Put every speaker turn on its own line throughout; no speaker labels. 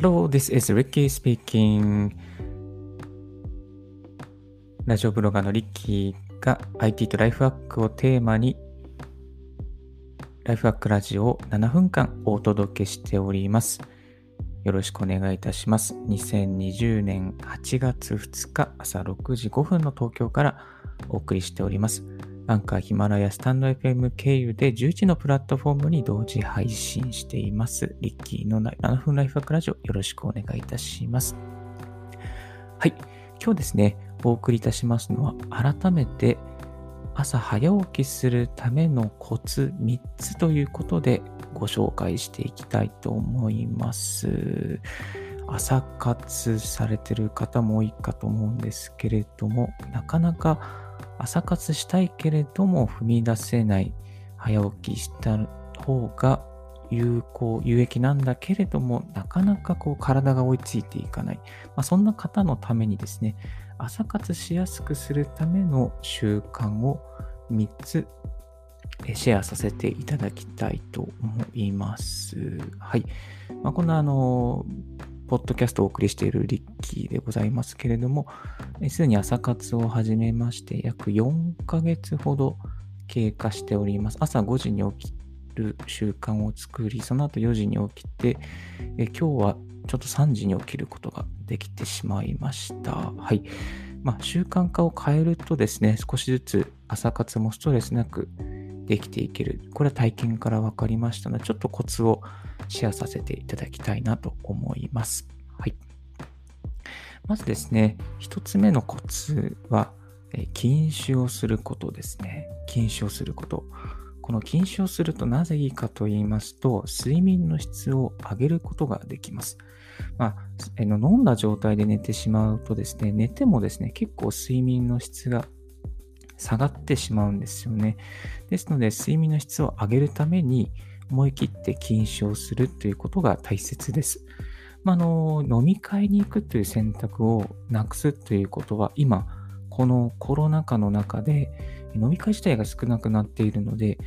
Hello, this is Ricky speaking. ラジオブロガーのリッキーが IT とライフワークをテーマにライフワークラジオを7分間お届けしております。よろしくお願いいたします。2020年8月2日朝6時5分の東京からお送りしております。アンカー、ヒマラヤ、スタンド FM 経由で11のプラットフォームに同時配信しています。リッキーの7分ライフワークラジオよろしくお願いいたします。はい。今日ですね、お送りいたしますのは改めて朝早起きするためのコツ3つということでご紹介していきたいと思います。朝活されてる方も多いかと思うんですけれども、なかなか朝活したいけれども踏み出せない、早起きした方が有効、有益なんだけれども、なかなかこう体が追いついていかない。まあ、そんな方のためにですね、朝活しやすくするための習慣を3つシェアさせていただきたいと思います。はい。まあ、こんなあの、ポッドキャストをお送りしているリッキーでございますけれども、すでに朝活を始めまして、約4ヶ月ほど経過しております。朝5時に起きる習慣を作り、その後4時に起きて、え今日はちょっと3時に起きることができてしまいました。はい。まあ、習慣化を変えるとですね、少しずつ朝活もストレスなくできていける。これは体験から分かりましたので、ちょっとコツをシェアさせていただきたいなと思います。はい。まずですね、一つ目のコツは、え禁酒をすることですね。禁酒をすること。この禁酒をするとなぜいいかと言いますと、睡眠の質を上げることができます。まあ、の飲んだ状態で寝てしまうとですね、寝てもですね、結構睡眠の質が下がってしまうんですよね。ですので、睡眠の質を上げるために、思い切って禁酒をするということが大切です。まあ、の飲み会に行くという選択をなくすということは、今、このコロナ禍の中で飲み会自体が少なくなっているので、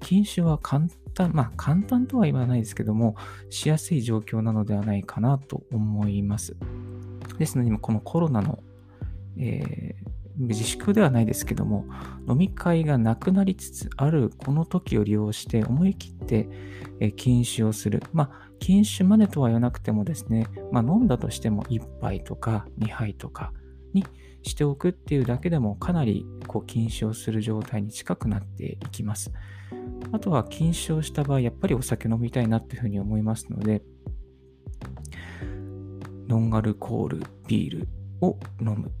禁酒は簡単、まあ簡単とは言わないですけども、しやすい状況なのではないかなと思います。ですので、今このコロナの、えー、自粛ではないですけども、飲み会がなくなりつつあるこの時を利用して思い切って禁酒をする。まあ、禁酒までとは言わなくてもですね、まあ、飲んだとしても1杯とか2杯とかにしておくっていうだけでもかなりこう禁酒をする状態に近くなっていきます。あとは禁酒をした場合、やっぱりお酒飲みたいなっていうふうに思いますので、ノンアルコールビールを飲む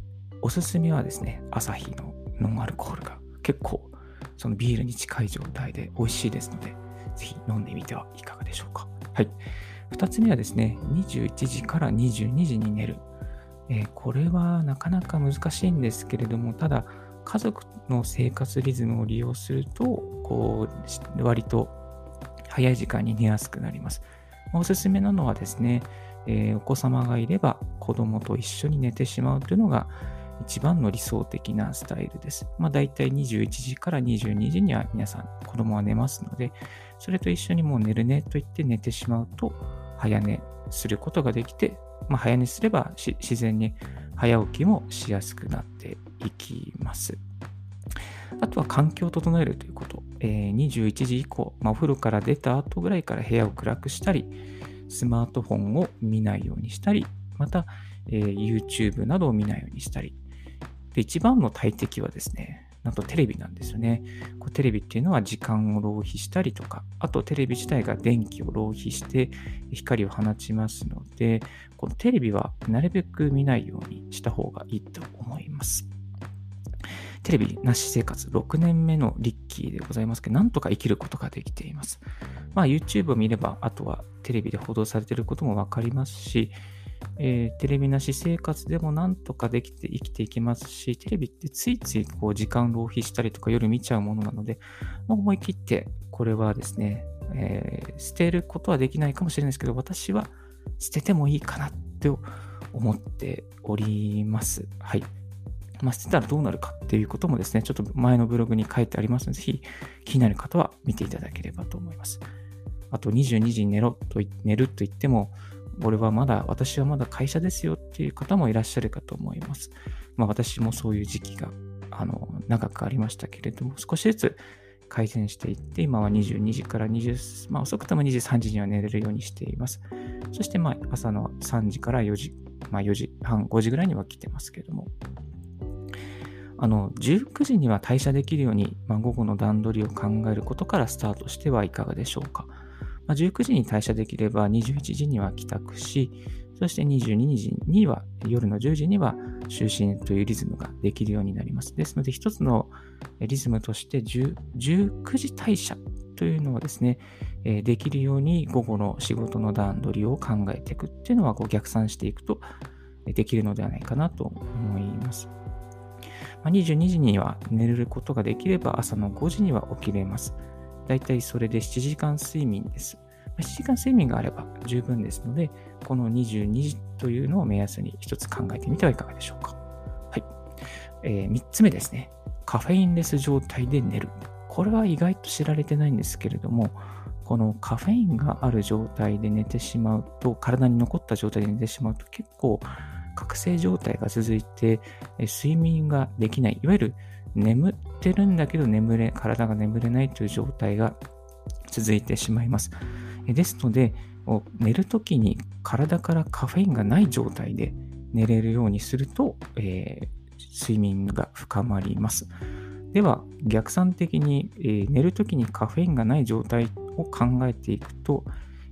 おすすめはですね、アサヒのノンアルコールが結構そのビールに近い状態で美味しいですので、ぜひ飲んでみてはいかがでしょうか。はい。二つ目はですね、21時から22時に寝る。えー、これはなかなか難しいんですけれども、ただ、家族の生活リズムを利用すると、こう、割と早い時間に寝やすくなります。おすすめなのはですね、えー、お子様がいれば子供と一緒に寝てしまうというのが、一番の理想的なスタイルです。まあ大体21時から22時には皆さん子供は寝ますので、それと一緒にもう寝るねと言って寝てしまうと、早寝することができて、まあ、早寝すれば自然に早起きもしやすくなっていきます。あとは環境を整えるということ。えー、21時以降、まあ、お風呂から出た後ぐらいから部屋を暗くしたり、スマートフォンを見ないようにしたり、また、えー、YouTube などを見ないようにしたり、で、一番の大敵はですね、なんとテレビなんですよね。こうテレビっていうのは時間を浪費したりとか、あとテレビ自体が電気を浪費して光を放ちますので、このテレビはなるべく見ないようにした方がいいと思います。テレビなし生活6年目のリッキーでございますけど、なんとか生きることができています。まあ YouTube を見れば、あとはテレビで報道されていることもわかりますし、えー、テレビなし生活でもなんとかできて生きていきますし、テレビってついついこう時間浪費したりとか夜見ちゃうものなので、まあ、思い切ってこれはですね、えー、捨てることはできないかもしれないですけど、私は捨ててもいいかなって思っております。はい。まあ、捨てたらどうなるかっていうこともですね、ちょっと前のブログに書いてありますので、ぜひ気になる方は見ていただければと思います。あと22時に寝ろと寝ると言っても、俺はまだ、私はまだ会社ですよっていう方もいらっしゃるかと思います。まあ私もそういう時期が、あの、長くありましたけれども、少しずつ改善していって、今は22時から20、まあ遅くとも23時には寝れるようにしています。そしてまあ朝の3時から4時、まあ4時半、5時ぐらいには来てますけれども、あの、19時には退社できるように、まあ、午後の段取りを考えることからスタートしてはいかがでしょうか。まあ、19時に退社できれば21時には帰宅し、そして22時には、夜の10時には就寝というリズムができるようになります。ですので、一つのリズムとして19時退社というのはですね、できるように午後の仕事の段取りを考えていくっていうのはこう逆算していくとできるのではないかなと思います。22時には寝ることができれば朝の5時には起きれます。だいたいそれで7時間睡眠です。7時間睡眠があれば十分ですので、この22時というのを目安に一つ考えてみてはいかがでしょうか。はい。えー、3つ目ですね。カフェインレス状態で寝る。これは意外と知られてないんですけれども、このカフェインがある状態で寝てしまうと、体に残った状態で寝てしまうと結構覚醒状態が続いて、睡眠ができない、いわゆる眠ってるんだけど眠れ、体が眠れないという状態が続いてしまいます。ですので、寝るときに体からカフェインがない状態で寝れるようにすると、えー、睡眠が深まります。では、逆算的に、えー、寝るときにカフェインがない状態を考えていくと、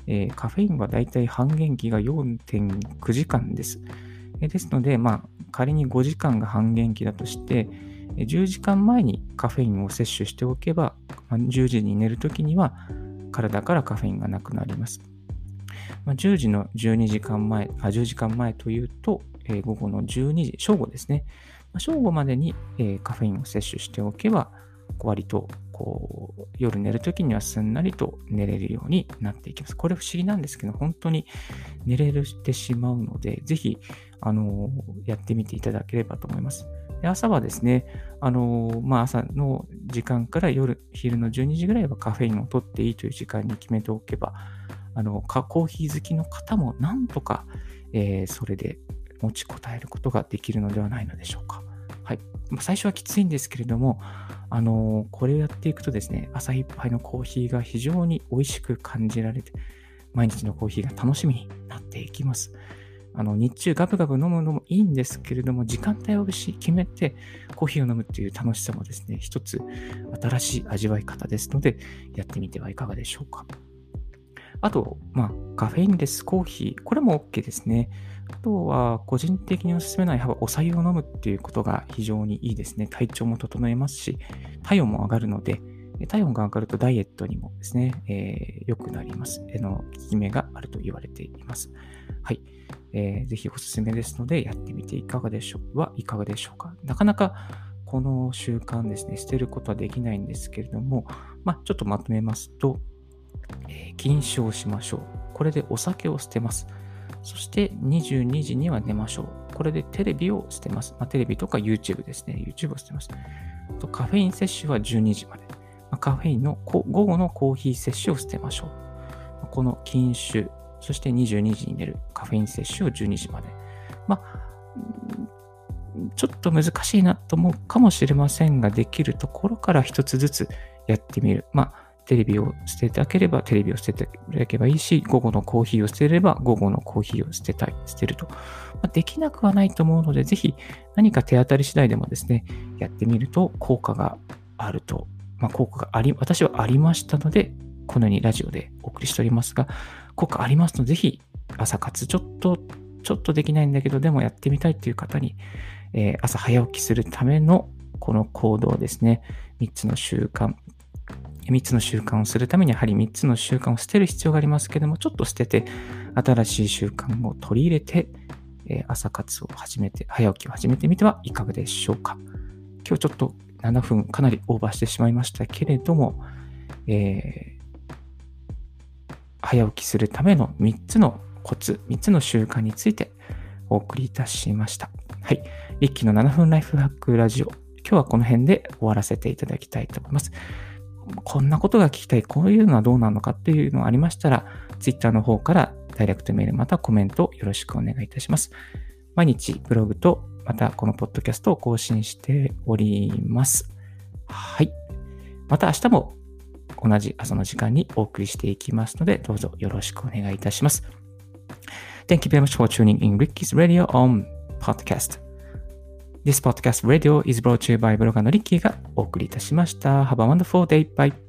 えー、カフェインはだいたい半減期が4.9時間です。ですので、まあ、仮に5時間が半減期だとして、10時間前にカフェインを摂取しておけば、10時に寝るときには体からカフェインがなくなります。ま10時の12時間前、あ10時間前というと、え午後の12時、正午ですね。ま正午までに、えカフェインを摂取しておけば、割とこう夜寝るときにはすんなりと寝れるようになっていきます。これ不思議なんですけど、本当に寝れるしてしまうので、ぜひ、あのやってみていただければと思います。で朝はですね、あのまあ、朝の時間から夜、昼の12時ぐらいはカフェインを取っていいという時間に決めておけば、あのコーヒー好きの方もなんとか、えー、それで持ちこたえることができるのではないのでしょうか。はい。最初はきついんですけれども、あのこれをやっていくとですね、朝一杯のコーヒーが非常に美味しく感じられて、毎日のコーヒーが楽しみになっていきます。あの日中ガブガブ飲むのもいいんですけれども、時間帯を決めてコーヒーを飲むっていう楽しさもですね、一つ新しい味わい方ですので、やってみてはいかがでしょうか。あと、まあ、カフェインレスコーヒー、これも OK ですね。あとは、個人的にお勧めないはお酒を飲むっていうことが非常にいいですね。体調も整えますし、体温も上がるので、体温が上がるとダイエットにもですね、えー、良くなります。えの、効き目があると言われています。はい。えー、ぜひおすすめですので、やってみていかがでしょうはいかがでしょうか。なかなかこの習慣ですね、捨てることはできないんですけれども、まあ、ちょっとまとめますと、えー、禁酒をしましょう。これでお酒を捨てます。そして22時には寝ましょう。これでテレビを捨てます。まあ、テレビとか YouTube ですね。YouTube を捨てます。とカフェイン摂取は12時まで。まあ、カフェインの午後のコーヒー摂取を捨てましょう。この禁酒、そして22時に寝るカフェイン摂取を12時まで。まあ、ちょっと難しいなと思うかもしれませんが、できるところから一つずつやってみる。まあ、テレビを捨てたければテレビを捨てていただけばいいし、午後のコーヒーを捨てれば午後のコーヒーを捨てたい、捨てると。まあ、できなくはないと思うので、ぜひ何か手当たり次第でもですね、やってみると効果があると、まあ、効果があり、私はありましたので、このようにラジオでお送りしておりますが、効果ありますので、ぜひ朝活ちょっと、ちょっとできないんだけど、でもやってみたいという方に、えー、朝早起きするためのこの行動ですね、3つの習慣、3つの習慣をするためにやはり3つの習慣を捨てる必要がありますけれども、ちょっと捨てて、新しい習慣を取り入れて、朝活を始めて、早起きを始めてみてはいかがでしょうか。今日ちょっと7分かなりオーバーしてしまいましたけれども、えー、早起きするための3つのコツ、3つの習慣についてお送りいたしました。はい。リッキーの7分ライフハックラジオ。今日はこの辺で終わらせていただきたいと思います。こんなことが聞きたい、こういうのはどうなのかっていうのがありましたら、Twitter の方からダイレクトメールまたコメントよろしくお願いいたします。毎日ブログとまたこのポッドキャストを更新しております。はい。また明日も同じ朝の時間にお送りしていきますので、どうぞよろしくお願いいたします。Thank you very much for tuning in Ricky's Radio on Podcast. This podcast radio is brought to you by ブロガーのリッキーがお送りいたしました。Have a wonderful day. Bye.